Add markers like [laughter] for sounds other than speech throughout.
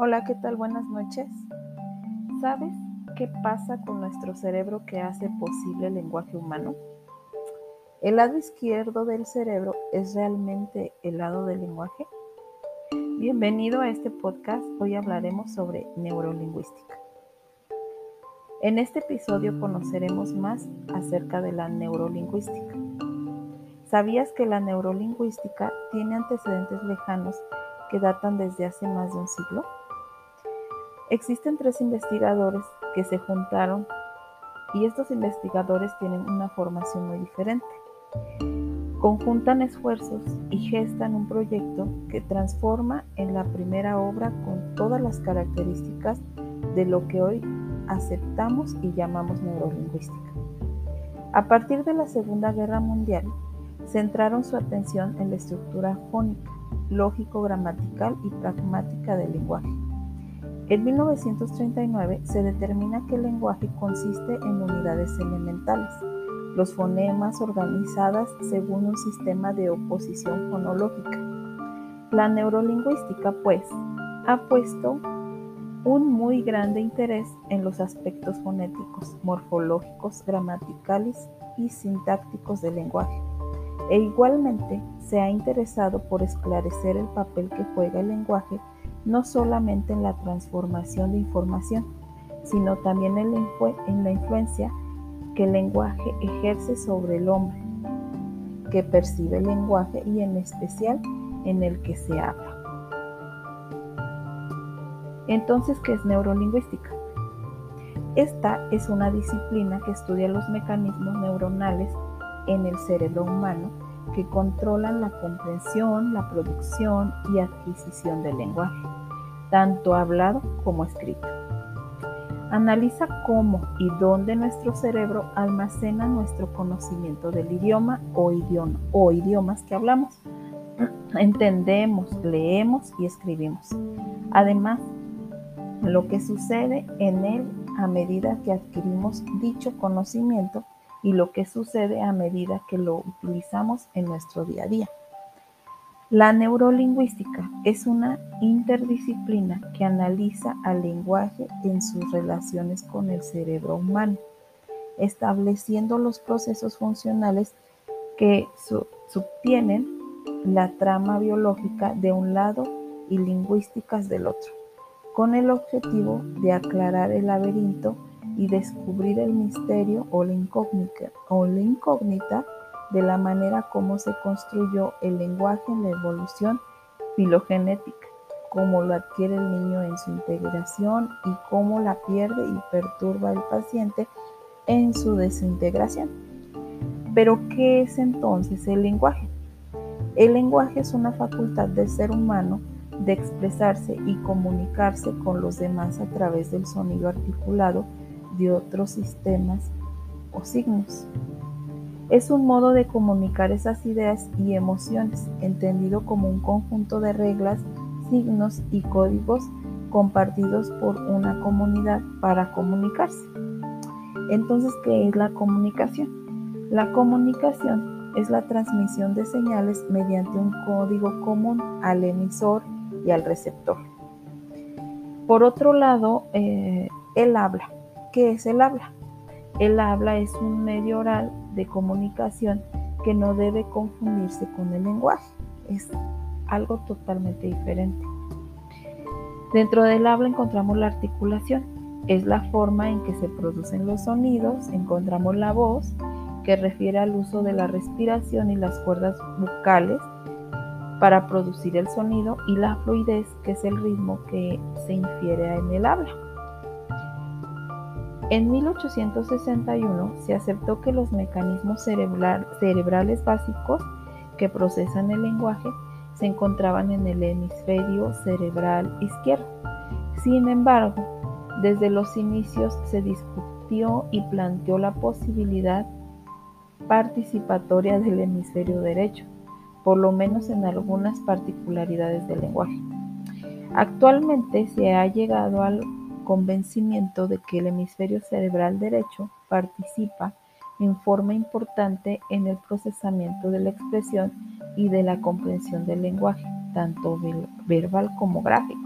Hola, ¿qué tal? Buenas noches. ¿Sabes qué pasa con nuestro cerebro que hace posible el lenguaje humano? ¿El lado izquierdo del cerebro es realmente el lado del lenguaje? Bienvenido a este podcast. Hoy hablaremos sobre neurolingüística. En este episodio conoceremos más acerca de la neurolingüística. ¿Sabías que la neurolingüística tiene antecedentes lejanos que datan desde hace más de un siglo? Existen tres investigadores que se juntaron y estos investigadores tienen una formación muy diferente. Conjuntan esfuerzos y gestan un proyecto que transforma en la primera obra con todas las características de lo que hoy aceptamos y llamamos neurolingüística. A partir de la Segunda Guerra Mundial, centraron su atención en la estructura fónica, lógico-gramatical y pragmática del lenguaje en 1939 se determina que el lenguaje consiste en unidades elementales, los fonemas organizadas según un sistema de oposición fonológica. La neurolingüística, pues, ha puesto un muy grande interés en los aspectos fonéticos, morfológicos, gramaticales y sintácticos del lenguaje. E igualmente se ha interesado por esclarecer el papel que juega el lenguaje no solamente en la transformación de información, sino también en la, influencia que el lenguaje ejerce sobre el hombre, que percibe el lenguaje y en especial en el que se habla. Entonces, ¿qué es neurolingüística? Esta es una disciplina que estudia los mecanismos neuronales en el cerebro humano que controlan la comprensión, la producción y adquisición del lenguaje tanto hablado como escrito. Analiza cómo y dónde nuestro cerebro almacena nuestro conocimiento del idioma o, idioma, o idiomas que hablamos. [clears throat] Entendemos, leemos y escribimos. Además, lo que sucede en él a medida que adquirimos dicho conocimiento y lo que sucede a medida que lo utilizamos en nuestro día a día. La neurolingüística es una interdisciplina que analiza al lenguaje en sus relaciones con el cerebro humano, estableciendo los procesos funcionales que subtienen la trama biológica de un lado y lingüísticas del otro, con el objetivo de aclarar el laberinto y descubrir el misterio o la incógnita, o la incógnita de la manera como se construyó el lenguaje en la evolución filogenética, cómo lo adquiere el niño en su integración y cómo la pierde y perturba el paciente en su desintegración. Pero, ¿qué es entonces el lenguaje? El lenguaje es una facultad del ser humano de expresarse y comunicarse con los demás a través del sonido articulado de otros sistemas o signos. Es un modo de comunicar esas ideas y emociones, entendido como un conjunto de reglas, signos y códigos compartidos por una comunidad para comunicarse. Entonces, ¿qué es la comunicación? La comunicación es la transmisión de señales mediante un código común al emisor y al receptor. Por otro lado, eh, el habla. ¿Qué es el habla? El habla es un medio oral de comunicación que no debe confundirse con el lenguaje. Es algo totalmente diferente. Dentro del habla encontramos la articulación. Es la forma en que se producen los sonidos. Encontramos la voz, que refiere al uso de la respiración y las cuerdas vocales para producir el sonido. Y la fluidez, que es el ritmo que se infiere en el habla. En 1861 se aceptó que los mecanismos cerebrales básicos que procesan el lenguaje se encontraban en el hemisferio cerebral izquierdo. Sin embargo, desde los inicios se discutió y planteó la posibilidad participatoria del hemisferio derecho, por lo menos en algunas particularidades del lenguaje. Actualmente se ha llegado al convencimiento de que el hemisferio cerebral derecho participa en forma importante en el procesamiento de la expresión y de la comprensión del lenguaje, tanto verbal como gráfico.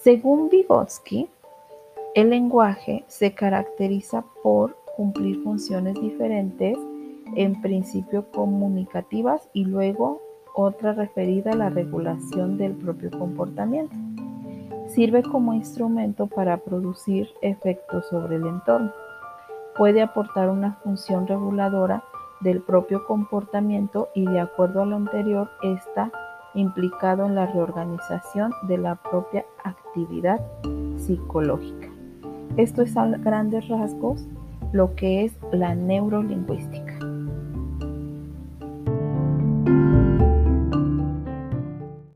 Según Vygotsky, el lenguaje se caracteriza por cumplir funciones diferentes, en principio comunicativas y luego otra referida a la regulación del propio comportamiento. Sirve como instrumento para producir efectos sobre el entorno. Puede aportar una función reguladora del propio comportamiento y de acuerdo a lo anterior está implicado en la reorganización de la propia actividad psicológica. Esto es a grandes rasgos lo que es la neurolingüística.